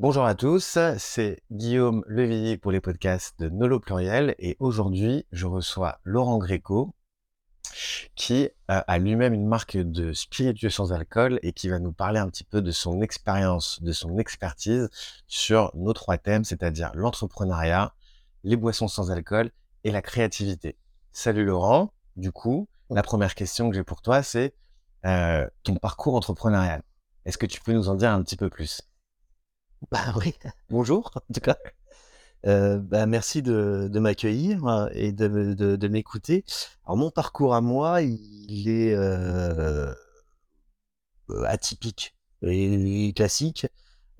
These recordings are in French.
Bonjour à tous, c'est Guillaume Levillier pour les podcasts de Nolo Pluriel et aujourd'hui je reçois Laurent Gréco qui euh, a lui-même une marque de spiritueux sans alcool et qui va nous parler un petit peu de son expérience, de son expertise sur nos trois thèmes, c'est-à-dire l'entrepreneuriat, les boissons sans alcool et la créativité. Salut Laurent, du coup, la première question que j'ai pour toi c'est euh, ton parcours entrepreneurial. Est-ce que tu peux nous en dire un petit peu plus? Bah oui, bonjour en tout cas. Euh, bah, merci de, m'accueillir euh, et de, m'écouter. Alors mon parcours à moi, il est euh, atypique et classique.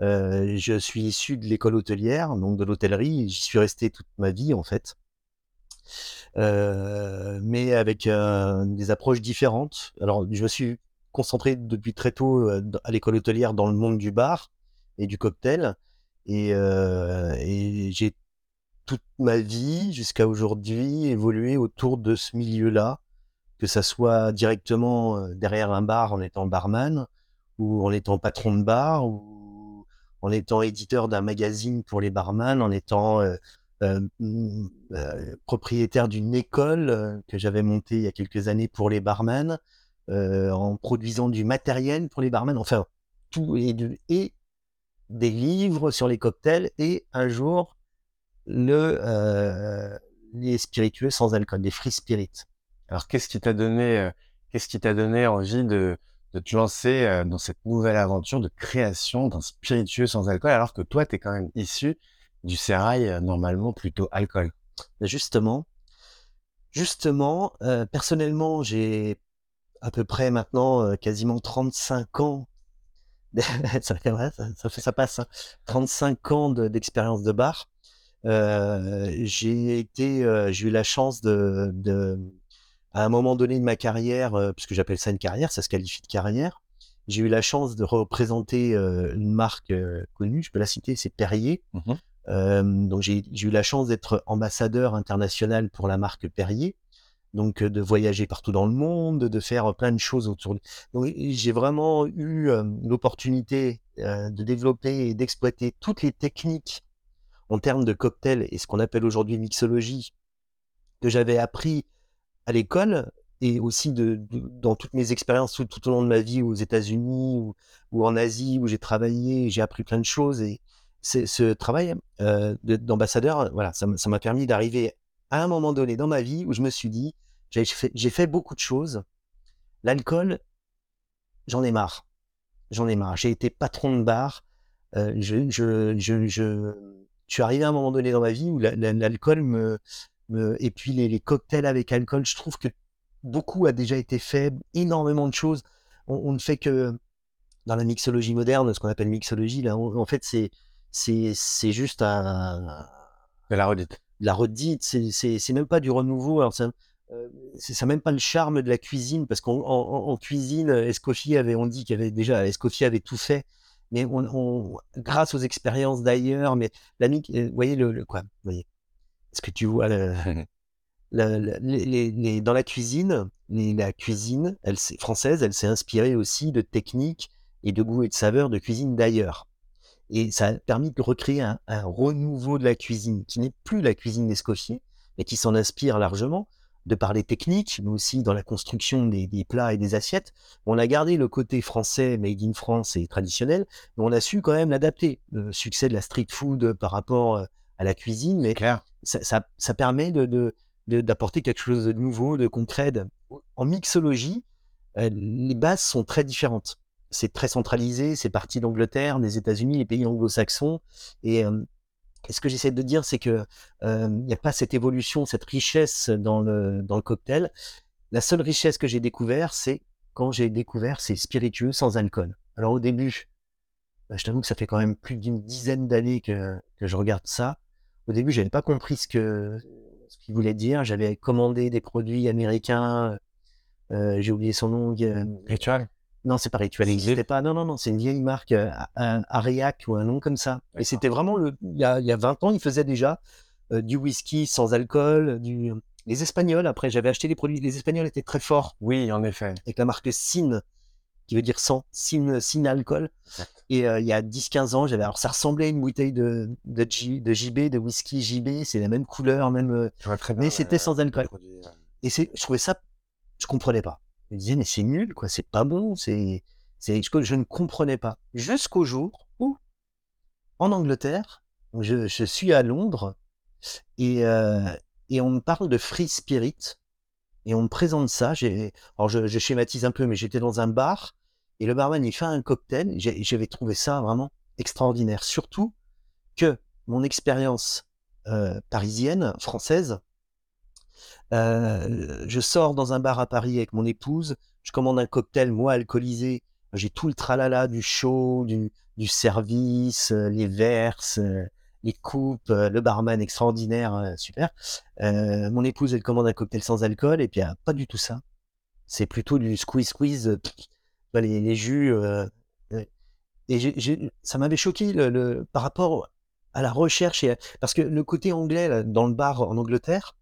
Euh, je suis issu de l'école hôtelière, donc de l'hôtellerie. J'y suis resté toute ma vie en fait, euh, mais avec euh, des approches différentes. Alors je me suis concentré depuis très tôt à l'école hôtelière dans le monde du bar et du cocktail. Et, euh, et j'ai toute ma vie jusqu'à aujourd'hui évolué autour de ce milieu-là, que ça soit directement euh, derrière un bar en étant barman, ou en étant patron de bar, ou en étant éditeur d'un magazine pour les barman, en étant euh, propriétaire d'une école que j'avais montée il y a quelques années pour les barman, en produisant du matériel pour les barman, enfin tout et, de, des livres sur les cocktails et un jour le euh, les spiritueux sans alcool, des free spirits. Alors qu'est-ce qui t'a donné euh, qu'est-ce qui t'a donné envie de de te lancer euh, dans cette nouvelle aventure de création d'un spiritueux sans alcool alors que toi tu es quand même issu du sérail normalement plutôt alcool? Justement, justement, personnellement, j'ai à peu près maintenant quasiment 35 ans ça, passe. Hein. 35 ans d'expérience de, bar. Euh, j'ai été, euh, j'ai eu la chance de, de, à un moment donné de ma carrière, euh, puisque j'appelle ça une carrière, ça se qualifie de carrière. J'ai eu la chance de représenter euh, une marque connue, je peux la citer, c'est Perrier. Mmh donc j'ai eu la chance d'être ambassadeur international pour la marque Perrier donc de voyager partout dans le monde, de faire plein de choses autour. Donc j'ai vraiment eu l'opportunité de développer et d'exploiter toutes les techniques en termes de cocktail et ce qu'on appelle aujourd'hui mixologie que j'avais appris à l'école et aussi dans toutes mes expériences tout, au long de ma vie aux États-Unis ou, en Asie où j'ai travaillé, j'ai appris plein de choses et ce travail d'ambassadeur, voilà, ça m'a permis d'arriver à un moment donné dans ma vie où je me suis dit, j'ai fait, beaucoup de choses. L'alcool, j'en ai marre. J'en ai marre. J'ai été patron de bar. Euh, je, je, je, je, suis arrivé à un moment donné dans ma vie où l'alcool me, et puis les, cocktails avec alcool, je trouve que beaucoup a déjà été fait, énormément de choses. On, ne fait que dans la mixologie moderne, ce qu'on appelle mixologie, là, en fait, c'est, c'est, c'est juste un, de la redite la redite, c'est même pas du renouveau. Alors ça, euh, c'est ça même pas le charme de la cuisine parce qu'en en, en cuisine, Escoffier avait, on dit qu'il avait déjà, Escoffier avait tout fait, mais on, on grâce aux expériences d'ailleurs, mais l'ami, vous voyez le, le quoi, vous voyez, est-ce que tu vois le, la, la, les, les, dans la cuisine, les, la cuisine, elle française, elle s'est inspirée aussi de techniques et de goûts et de saveurs de cuisine d'ailleurs. Et ça a permis de recréer un, un, renouveau de la cuisine, qui n'est plus la cuisine d'Escoffier, mais qui s'en inspire largement, de par les techniques, mais aussi dans la construction des, des, plats et des assiettes. On a gardé le côté français, made in France et traditionnel, mais on a su quand même l'adapter. Le succès de la street food par rapport euh, à la cuisine, mais ça, ça, ça, permet de, d'apporter quelque chose de nouveau, de concret. En mixologie, euh, les bases sont très différentes c'est très centralisé, c'est parti d'Angleterre, des États-Unis, les pays anglo-saxons. Et, euh, ce que j'essaie de dire, c'est que il euh, n'y a pas cette évolution, cette richesse dans le, dans le cocktail. La seule richesse que j'ai découvert, c'est quand j'ai découvert ces spiritueux sans alcool. Alors au début, bah, je t'avoue que ça fait quand même plus d'une dizaine d'années que, que je regarde ça. Au début, j'avais pas compris ce que ce qu'il voulait dire. J'avais commandé des produits américains. Euh, j'ai oublié son nom. Ritual? Non, c'est pas rituel, il n'existait pas. Non, non, non, c'est une vieille marque, euh, un Ariac ou un nom comme ça. Et c'était vraiment le, il y, a, il y a 20 ans, ils faisaient déjà euh, du whisky sans alcool, du, les Espagnols. Après, j'avais acheté des produits. Les Espagnols étaient très forts. Oui, en effet. Avec la marque Sin, qui veut dire sans, sin, sin alcool. Et euh, il y a 10-15 ans, j'avais alors ça ressemblait à une bouteille de, de, de JB, de whisky JB, c'est la même couleur, même. euh, Je vois très bien. mais c'était sans alcool. produit, euh, Et c'est, je trouvais ça, je comprenais pas. Je me disais, mais c'est nul, quoi, c'est pas bon, c'est, je, ne comprenais pas. Jusqu'au jour où, en Angleterre, je, suis à Londres et, euh, et on me parle de free spirit et on me présente ça. Alors je, schématise un peu, mais j'étais dans un bar et le barman il fait un cocktail. J'avais trouvé ça vraiment extraordinaire, surtout que mon expérience euh, parisienne, française, euh, je sors dans un bar à Paris avec mon épouse, je commande un cocktail, moi alcoolisé, j'ai tout le tralala du show, du, service, euh, les verses, euh, les coupes, le barman extraordinaire, super. Mon épouse, elle commande un cocktail sans alcool, et puis ah, pas du tout ça. C'est plutôt du squeeze squeeze, pff, bah, les, les jus. et ça m'avait choqué le, par rapport à la recherche, parce que le côté anglais dans le bar en Angleterre,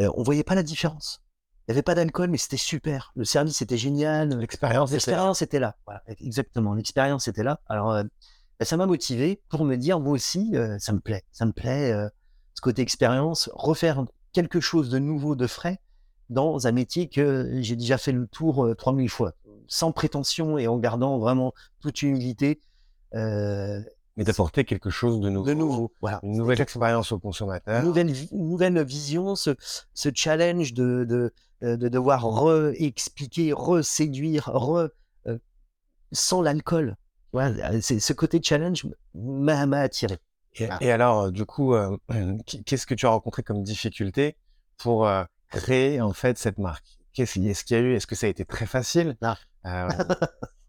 euh, on voyait pas la différence. Il n'y avait pas d'alcool, mais c'était super. Le service était génial. L'expérience, était là. Voilà, exactement. L'expérience était là. Alors, euh, bah, ça m'a motivé pour me dire, moi aussi, euh, ça me plaît. Ça me plaît, euh, ce côté expérience, refaire quelque chose de nouveau, de frais, dans un métier que j'ai déjà fait le tour euh, 3000 fois, sans prétention et en gardant vraiment toute humilité. Euh, mais d'apporter quelque chose de nouveau. de nouveau. Voilà. Une nouvelle expérience au consommateur. nouvelle, nouvelle vision, ce, ce challenge de, de, euh, de devoir re-expliquer, re-séduire, re, euh, sans l'alcool. Voilà, c'est, ce côté challenge m'a, m'a attiré. Et, Ah. et alors, euh, du coup, euh, qu- qu'est-ce que tu as rencontré comme difficulté pour euh, créer en fait cette marque? Qu'est-ce est-ce qu'il y a eu? Est-ce que ça a été très facile? Ah. Euh,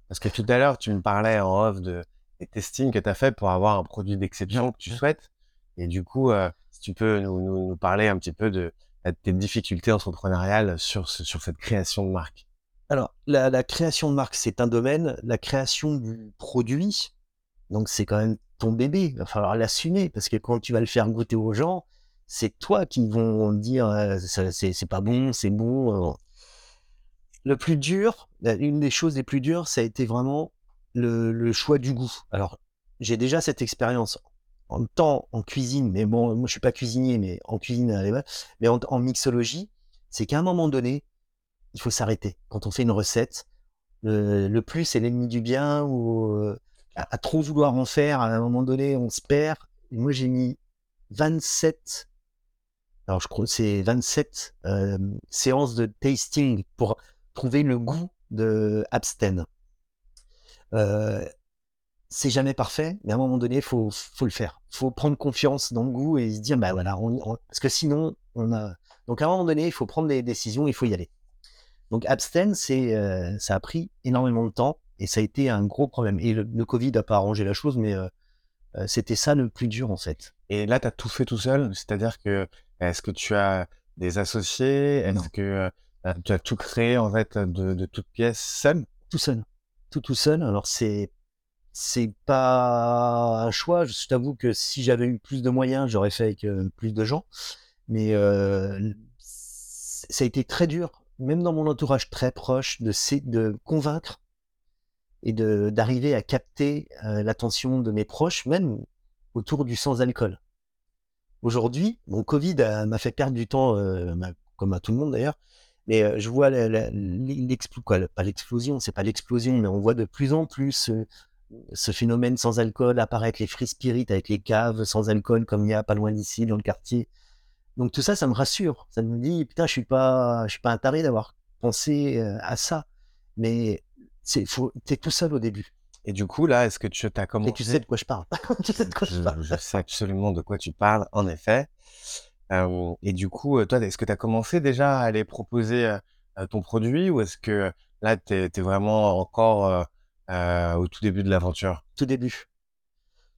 Parce que tout à l'heure, tu me parlais en off de des testings que tu as fait pour avoir un produit d'exception que tu souhaites. Et du coup, euh, si tu peux nous, nous, nous parler un petit peu de, de tes difficultés entrepreneuriales sur, ce- sur cette création de marque. Alors, la, la création de marque, c'est un domaine. La création du produit, donc c'est quand même ton bébé. Il va falloir l'assumer parce que quand tu vas le faire goûter aux gens, c'est toi qui vont dire euh, c'est, pas bon, c'est bon. euh. Le plus dur, une des choses les plus dures, ça a été vraiment le, choix du goût. Alors, j'ai déjà cette expérience en temps en cuisine, mais bon, moi je suis pas cuisinier, mais en cuisine, mais en, mixologie, c'est qu'à un moment donné, il faut s'arrêter. Quand on fait une recette, le, plus est l'ennemi du bien ou euh, à, à trop vouloir en faire, à un moment donné, on se perd. Moi, j'ai mis 27, alors je crois c'est 27 euh, séances de tasting pour trouver le goût de Absten. Euh, c'est jamais parfait, mais à un moment donné, il faut, faut le faire. Il faut prendre confiance dans le goût et se dire, bah voilà, on, on- parce que sinon, on a. Donc à un moment donné, il faut prendre des décisions, il faut y aller. Donc c'est, euh, ça a pris énormément de temps et ça a été un gros problème. Et le, le Covid n'a pas arrangé la chose, mais euh, c'était ça le plus dur en fait. Et là, tu as tout fait tout seul, c'est-à-dire que est-ce que tu as des associés? Est-ce que euh, tu as tout créé en fait de, de toutes pièces seul? Tout seul, tout tout seul. Alors c'est c'est pas un choix. Je t'avoue que si j'avais eu plus de moyens, j'aurais fait avec euh, plus de gens. Mais euh, ça a été très dur, même dans mon entourage très proche, de, de convaincre et d'arriver à capter euh, l'attention de mes proches, même autour du sans-alcool. Aujourd'hui, mon Covid m'a fait perdre du temps, comme à tout le monde d'ailleurs, mais je vois quoi, pas l'explosion, c'est pas l'explosion, mais on voit de plus en plus ce phénomène sans alcool apparaître, les free spirit avec les caves sans alcool comme il y a pas loin d'ici dans le quartier. Donc tout ça, ça me rassure. Ça me dit putain, je suis pas, je suis pas un taré d'avoir pensé à ça. Mais c'est, faut, t'es tout seul au début. Et du coup, là, est-ce que tu as commencé Et tu sais de quoi je parle. tu sais de quoi je je, parle. je sais absolument de quoi tu parles, en effet. Et du coup, toi, est-ce que tu as commencé déjà à aller proposer ton produit ou est-ce que là, tu es, vraiment encore au tout début de l'aventure? Tout début.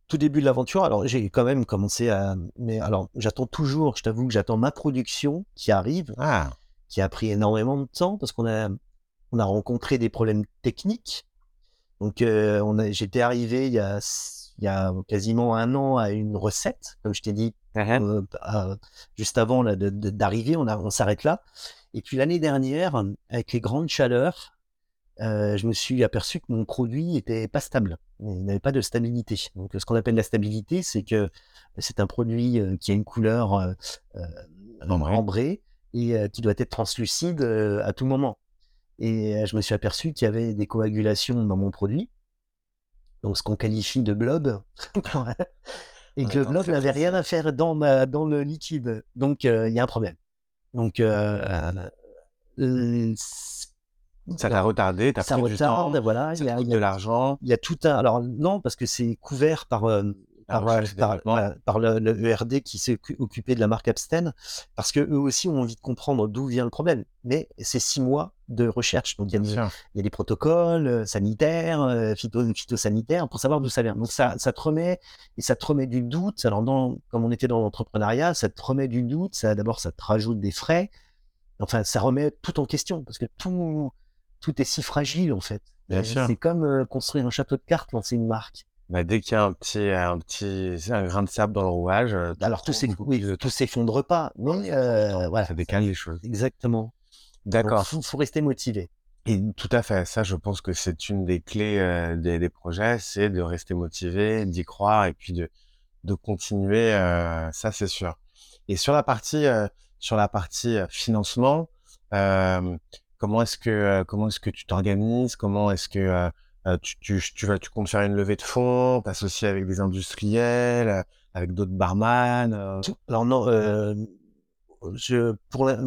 Tout début de l'aventure. Alors j'ai quand même commencé à, mais alors j'attends toujours. Je t'avoue que j'attends ma production qui arrive. Ah, qui a pris énormément de temps parce qu'on a, on a rencontré des problèmes techniques. Donc, euh, j'étais arrivé il y, a, il y a quasiment un an à une recette, comme je t'ai dit euh, à- juste avant d'arriver, on, a- on s'arrête là. Et puis l'année dernière, avec les grandes chaleurs, euh, je me suis aperçu que mon produit était pas stable. Il n'avait pas de stabilité. Donc, ce qu'on appelle la stabilité, c'est que c'est un produit euh, qui a une couleur euh, Ambrée. ambrée et qui doit être translucide à tout moment. Et je me suis aperçu qu'il y avait des coagulations dans mon produit, donc ce qu'on qualifie de blob, et que le blob c'est n'avait rien à faire dans, ma, dans le liquide. Donc, il y a un problème. Donc, euh, euh, Ça t'a retardé, t'as ça pris du temps, retarde, voilà. ça Il y a, de l'argent. il y a tout un. Alors non, parce que c'est couvert par euh, Ah, par, le, le ERD qui s'est occu- occupé de la marque Absten, parce que eux aussi ont envie de comprendre d'où vient le problème. Mais c'est six mois de recherche, donc il y a, des- sûr. il y a des protocoles euh, sanitaires, euh, phyto, phytosanitaires pour savoir d'où ça vient. Donc ça, ça te remet et ça te remet du doute. Alors dans, comme on était dans l'entrepreneuriat, ça te remet du doute. Ça d'abord ça te rajoute des frais. Enfin, ça remet tout en question parce que tout tout est si fragile en fait. Euh. C'est comme euh, construire un château de cartes, lancer une marque. Bah, dès qu'il y a un petit, un petit, un grain de sable dans le rouage, Alors tout oui, s'effondre pas, mais euh, voilà, ça décale les choses. exactement. D'accord. faut, faut rester motivé. Et tout à fait. Ça, je pense que c'est une des clés euh, des, des projets, c'est de rester motivé, d'y croire et puis de, de continuer. euh, ça, c'est sûr. Et sur la partie, euh, sur la partie financement, comment est-ce que, comment est-ce que tu t'organises? Comment est-ce que tu, tu, tu vas, tu comptes faire une levée de fonds, t'associer avec des industriels, avec d'autres barman Alors non, euh, je pour la-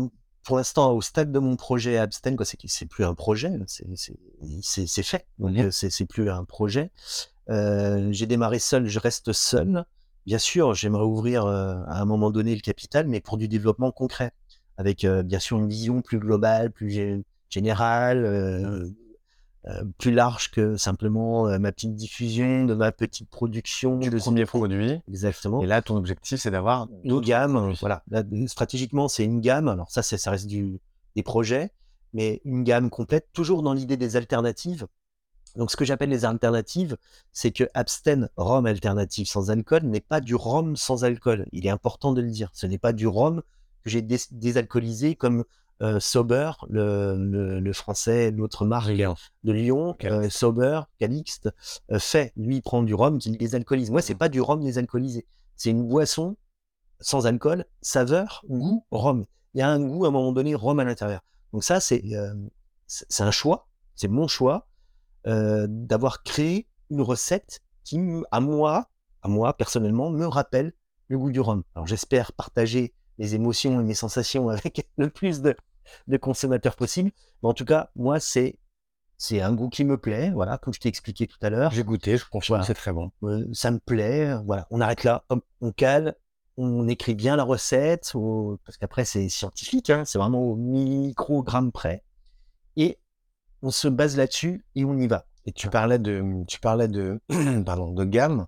pour l'instant au stade de mon projet Absten, quoi, c'est que c'est plus un projet, c'est c'est fait, donc euh, c'est c'est plus un projet. Euh, j'ai démarré seul, je reste seul. Bien sûr, j'aimerais ouvrir euh, à un moment donné le capital, mais pour du développement concret, avec euh, bien sûr une vision plus globale, plus gé- générale, euh, plus large que simplement euh, ma petite diffusion, de ma petite production, du de premier produit. exactement Et là, ton objectif, c'est d'avoir une gamme. produits. Voilà, Là, stratégiquement, c'est une gamme. Alors ça, ça reste du, des projets, mais une gamme complète, toujours dans l'idée des alternatives. Donc, ce que j'appelle les alternatives, c'est que Absten rhum alternative sans alcool n'est pas du rhum sans alcool. Il est important de le dire. Ce n'est pas du rhum que j'ai dés- désalcoolisé comme euh, Sober, le, le, le français, l'autre marque de Lyon, euh, Sober, Calixte, euh, fait. Lui, prend du rhum qu'il désalcoolise. Moi, c'est Mm. pas du rhum désalcoolisé. C'est une boisson sans alcool, saveur, goût, rhum. Il y a un goût à un moment donné rhum à l'intérieur. Donc ça, c'est euh, c'est un choix, c'est mon choix euh, d'avoir créé une recette qui, à moi, à moi personnellement, me rappelle le goût du rhum. Alors j'espère partager mes émotions et mes sensations avec le plus de, de consommateurs possible. Mais en tout cas, moi, c'est c'est un goût qui me plaît, voilà, comme je t'ai expliqué tout à l'heure. J'ai goûté, je confirme, Voilà. c'est très bon. Euh, ça me plaît, voilà, on arrête là, hop, on cale, on écrit bien la recette, parce qu'après c'est scientifique, hein, c'est vraiment au microgramme près, et on se base là-dessus et on y va. Et tu parlais de, tu parlais de, pardon, de gamme.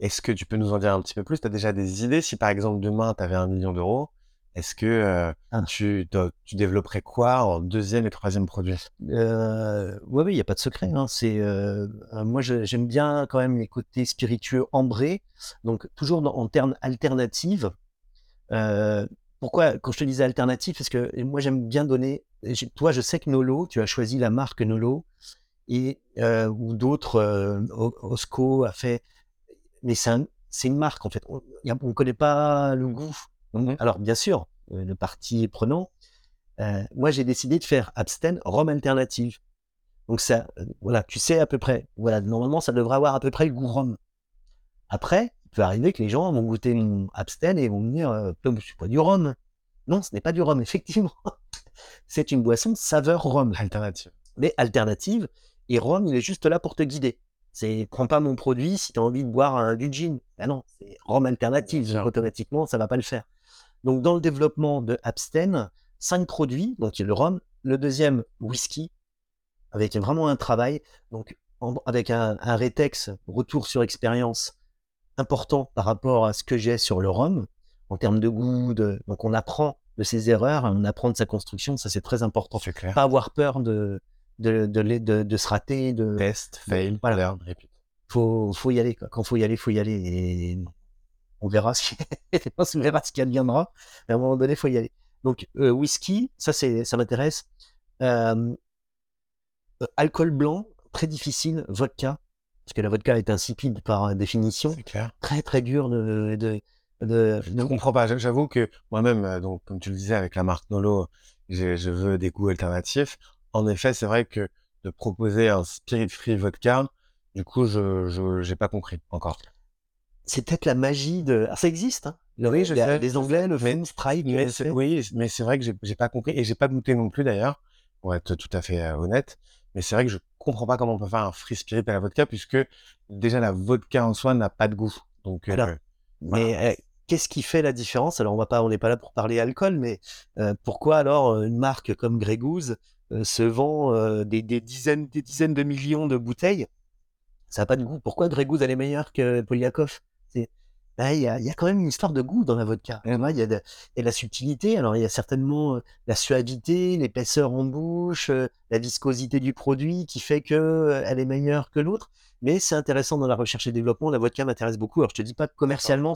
Est-ce que tu peux nous en dire un petit peu plus? Tu as déjà des idées? Si par exemple demain tu avais un million d'euros, est-ce que euh, Ah. tu, développerais quoi en deuxième et troisième produit? Euh, oui, il n'y a pas de secret. Hein. C'est, euh, moi, j'aime bien quand même les côtés spiritueux ambrés. Donc, toujours dans- en termes alternatifs. Pourquoi, quand je te disais alternative, parce que moi, j'aime bien donner. Toi, je sais que Nolo, tu as choisi la marque Nolo, et ou d'autres, Osco a fait. Mais c'est un- c'est une marque, en fait. On ne connaît pas le goût. Alors, bien sûr, euh, le parti prenant, euh, moi, j'ai décidé de faire Absten Rome alternative. Donc, ça, euh, voilà, tu sais à peu près. Voilà, normalement, ça devrait avoir à peu près le goût rhum. Après, il peut arriver que les gens vont goûter mon Absten et vont me dire, c'est pas du rhum. Non, ce n'est pas du rhum, effectivement. c'est une boisson saveur rhum, Alternative. mais alternative. Et rhum, il est juste là pour te guider. C'est, prends pas mon produit si tu as envie de boire un, du gin. Ah non, c'est rhum alternative. Sûr. Automatiquement, ça va pas le faire. Donc, dans le développement de Absten, cinq produits. Donc, il y a le rhum. Le deuxième, whisky, avec vraiment un travail. Donc, en- avec un, un rétex, retour sur expérience important par rapport à ce que j'ai sur le rhum, en termes de goût. De... Donc, on apprend de ses erreurs, on apprend de sa construction. Ça, c'est très important. C'est clair. Pas avoir peur de, de, de, de, de- de se rater, de, Test, fail, Voilà. learn, repeat. faut, faut y aller. Quoi. Quand faut y aller, faut y aller. Et on verra ce qui, on verra ce qui adviendra. Mais à un moment donné, faut y aller. Donc, euh, whisky, ça, c'est, ça m'intéresse. Euh, Euh, alcool blanc, très difficile. Vodka, parce que la vodka est insipide par définition. C'est clair. Très très dur de, de, de, Je comprends pas. J'avoue que moi-même, donc comme tu le disais avec la marque Nolo, je, je veux des goûts alternatifs. En effet, c'est vrai que de proposer un spirit free vodka, du coup, je j'ai pas compris encore. C'est peut-être la magie de. Ah, ça existe, hein Oui, je Les- sais, Les Anglais le font, Strike. Mais c'est- oui, mais c'est vrai que j'ai j'ai pas compris et j'ai pas goûté non plus d'ailleurs, pour être tout à fait euh, honnête. Mais c'est vrai que je comprends pas comment on peut faire un free spirit à la vodka puisque déjà la vodka en soi n'a pas de goût. Donc euh, Voilà. Mais euh, qu'est-ce qui fait la différence? Alors, on va pas, on n'est pas là pour parler alcool, mais pourquoi alors une marque comme Grey Goose se vend euh, des, des dizaines, des dizaines de millions de bouteilles Ça n'a pas de goût. Pourquoi Grey Goose elle est meilleure que Polyakov? Là, il y, a, il y a quand même une histoire de goût dans la vodka. Vois, Il y, a de- il y a la subtilité. Alors, il y a certainement euh, la suavité, l'épaisseur en bouche, euh, la viscosité du produit qui fait que euh, elle est meilleure que l'autre. Mais c'est intéressant dans la recherche et développement. La vodka m'intéresse beaucoup. Alors, je te dis pas que commercialement,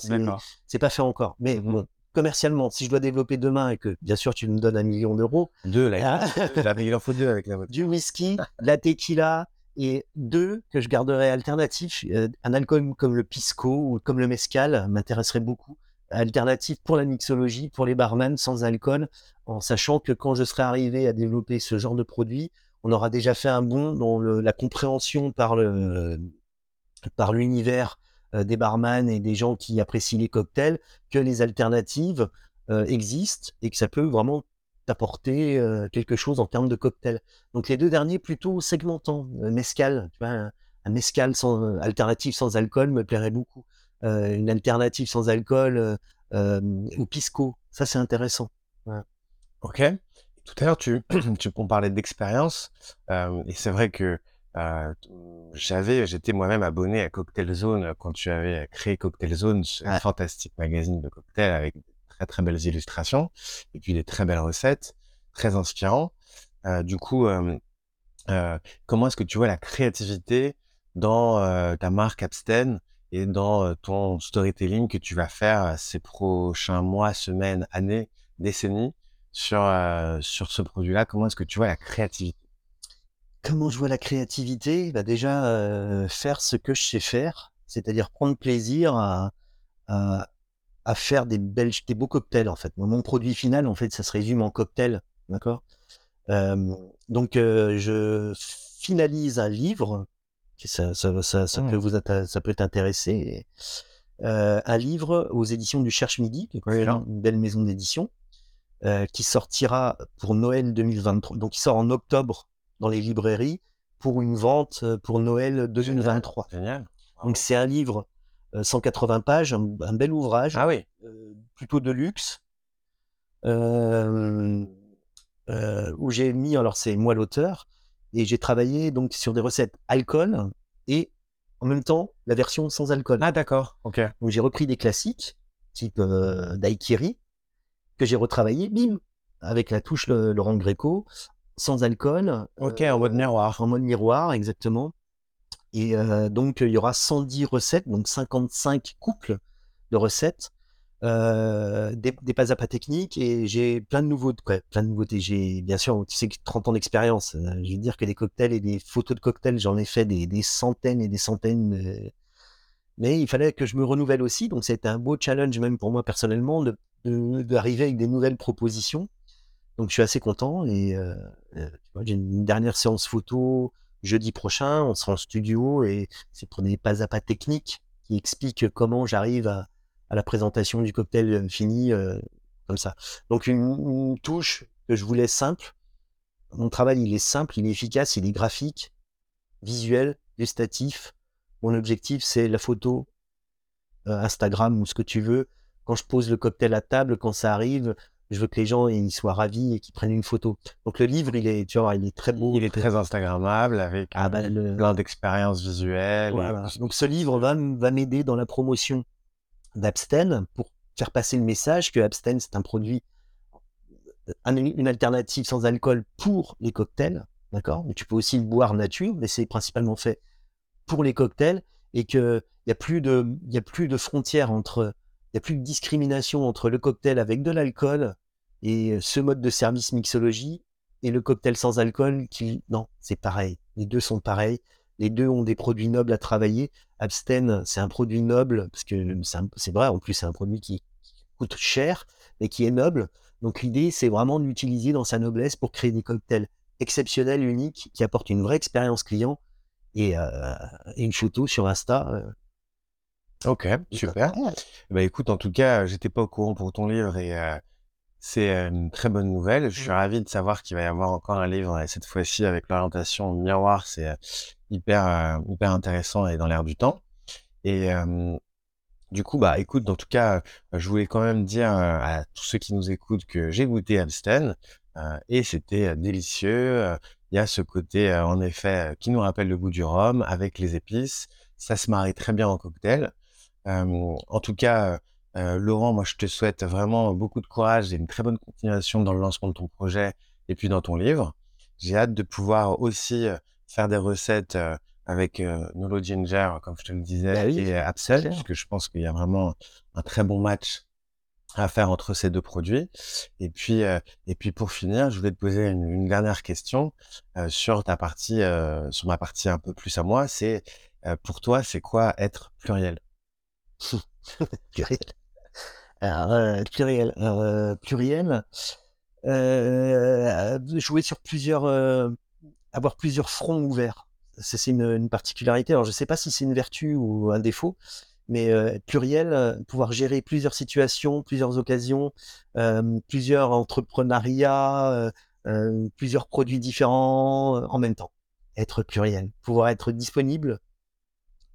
c'est pas fait encore. Mais Mhm. bon, commercialement, si je dois développer demain et que, bien sûr, tu me donnes un million d'euros, Deux là. hein, il en faut deux avec la vodka. du whisky, la tequila et deux que je garderais alternatifs, euh, un alcool comme le pisco ou comme le mezcal m'intéresserait beaucoup. Alternatif pour la mixologie, pour les barman sans alcool, en sachant que quand je serai arrivé à développer ce genre de produit, on aura déjà fait un bond dans le- la compréhension par le par l'univers des barman et des gens qui apprécient les cocktails que les alternatives euh, existent et que ça peut vraiment t'apporter euh, quelque chose en termes de cocktail. Donc les deux derniers plutôt segmentants. Euh, mescal, tu vois, un, un mescal sans euh, alternative sans alcool me plairait beaucoup. Euh, une alternative sans alcool euh, euh, au pisco, ça c'est intéressant. Ok. Tout à l'heure, tu, tu on d'expérience, euh, et c'est vrai que euh, j'avais, j'étais moi-même abonné à Cocktail Zone quand tu avais créé Cocktail Zone, ce Ouais. fantastique magazine de cocktails avec de très très belles illustrations et puis des très belles recettes, très inspirant. Euh, du coup, euh, comment est-ce que tu vois la créativité dans ta marque Absten et dans ton storytelling que tu vas faire ces prochains mois, semaines, années, décennies sur sur ce produit-là? Comment est-ce que tu vois la créativité Comment je vois la créativité? Bah Déjà, euh, faire ce que je sais faire, c'est-à-dire prendre plaisir à, à, à faire des, belles, des beaux cocktails, en fait. Mon produit final, en fait, ça se résume en cocktail, d'accord? Euh, Donc, euh, je finalise un livre, ça, ça, ça, ça Mmh. peut vous ça peut t'intéresser, un livre aux éditions du Cherche Midi, qui est une belle maison d'édition, qui sortira pour Noël 2023. Donc, il sort en octobre dans les librairies pour une vente euh, pour Noël 2023. Génial. Donc, c'est un livre, euh, 180 pages, un, un bel ouvrage, Ah oui. euh, plutôt de luxe, euh, euh, où j'ai mis, alors c'est moi l'auteur, et j'ai travaillé donc sur des recettes alcool et en même temps la version sans alcool. Ah d'accord. Ok. Donc j'ai repris des classiques, type euh, daiquiri, que j'ai retravaillé, bim, avec la touche le- Laurent Greco, sans alcool. Ok. euh, en mode miroir. en mode miroir, exactement. Et euh, donc, il y aura 110 recettes, donc 55 couples de recettes, euh, des, des pas à pas techniques, et j'ai plein de nouveautés. quoi, plein de nouveautés. J'ai, bien sûr, tu sais, que 30 ans d'expérience. euh, je veux dire que des cocktails et des photos de cocktails, j'en ai fait des, des centaines et des centaines. euh, mais il fallait que je me renouvelle aussi, donc c'était un beau challenge même pour moi personnellement de- de- d'arriver avec des nouvelles propositions. Donc je suis assez content et euh, euh, j'ai une dernière séance photo jeudi prochain, on sera en studio et c'est pour des pas à pas techniques qui expliquent comment j'arrive à, la présentation du cocktail euh, fini comme ça. Donc une, touche que je voulais simple. Mon travail il est simple, il est efficace, il est graphique, visuel, gustatif. Mon objectif c'est la photo, Instagram ou ce que tu veux. Quand je pose le cocktail à table, quand ça arrive, je veux que les gens ils soient ravis et qu'ils prennent une photo. Donc le livre, il est, tu vois, il est très beau. Il est très instagrammable avec Ah euh, bah, le- plein d'expériences visuelles. et-. Donc ce livre va, m'aider dans la promotion d'Absten pour faire passer le message que Absten c'est un produit, un- une alternative sans alcool pour les cocktails, d'accord? Mais tu peux aussi le boire nature, mais c'est principalement fait pour les cocktails et que il y a plus de, il y a plus de frontières entre, il y a plus de discrimination entre le cocktail avec de l'alcool et ce mode de service mixologie et le cocktail sans alcool qui, non, c'est pareil. Les deux sont pareils. Les deux ont des produits nobles à travailler. Absten, c'est un produit noble parce que c'est vrai. En plus, c'est un produit qui coûte cher mais qui est noble. Donc l'idée, c'est vraiment de l'utiliser dans sa noblesse pour créer des cocktails exceptionnels, uniques, qui apportent une vraie expérience client et, euh, une photo sur Insta. Euh. Ok, super. Bah écoute, en tout cas, j'étais pas au courant pour ton livre et euh, c'est une très bonne nouvelle. Je suis mmh. ravi de savoir qu'il va y avoir encore un livre et cette fois-ci avec l'orientation miroir. C'est hyper hyper intéressant et dans l'air du temps. Et du coup, bah écoute, en tout cas, je voulais quand même dire à tous ceux qui nous écoutent que j'ai goûté Amstel et c'était délicieux. Il y a ce côté, en effet, qui nous rappelle le goût du rhum avec les épices. Ça se marie très bien en cocktail. En tout cas, Laurent, moi, je te souhaite vraiment beaucoup de courage et une très bonne continuation dans le lancement de ton projet et puis dans ton livre. J'ai hâte de pouvoir aussi faire des recettes avec Nolo Ginger, comme je te le disais, bah et Absol, parce que je pense qu'il y a vraiment un très bon match à faire entre ces deux produits. Et puis, et puis pour finir, je voulais te poser une, dernière question sur ta partie, sur ma partie un peu plus à moi. C'est pour toi, c'est quoi être pluriel? Pluriel. Alors, pluriel. Alors, pluriel. jouer sur plusieurs, avoir plusieurs fronts ouverts. C'est une, particularité. Alors, je ne sais pas si c'est une vertu ou un défaut, mais euh, pluriel, euh, pouvoir gérer plusieurs situations, plusieurs occasions, euh, plusieurs entrepreneuriats, plusieurs produits différents en même temps. Être pluriel, pouvoir être disponible,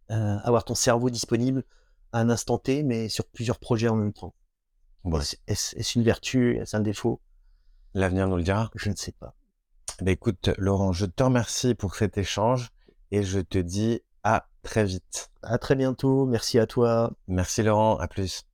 avoir ton cerveau disponible à un instant T, mais sur plusieurs projets en même temps. Est-ce une vertu? Est-ce un défaut? L'avenir nous le dira. Je ne sais pas. Bah écoute, Laurent, je te remercie pour cet échange et je te dis à très vite. À très bientôt. Merci à toi. Merci Laurent. À plus.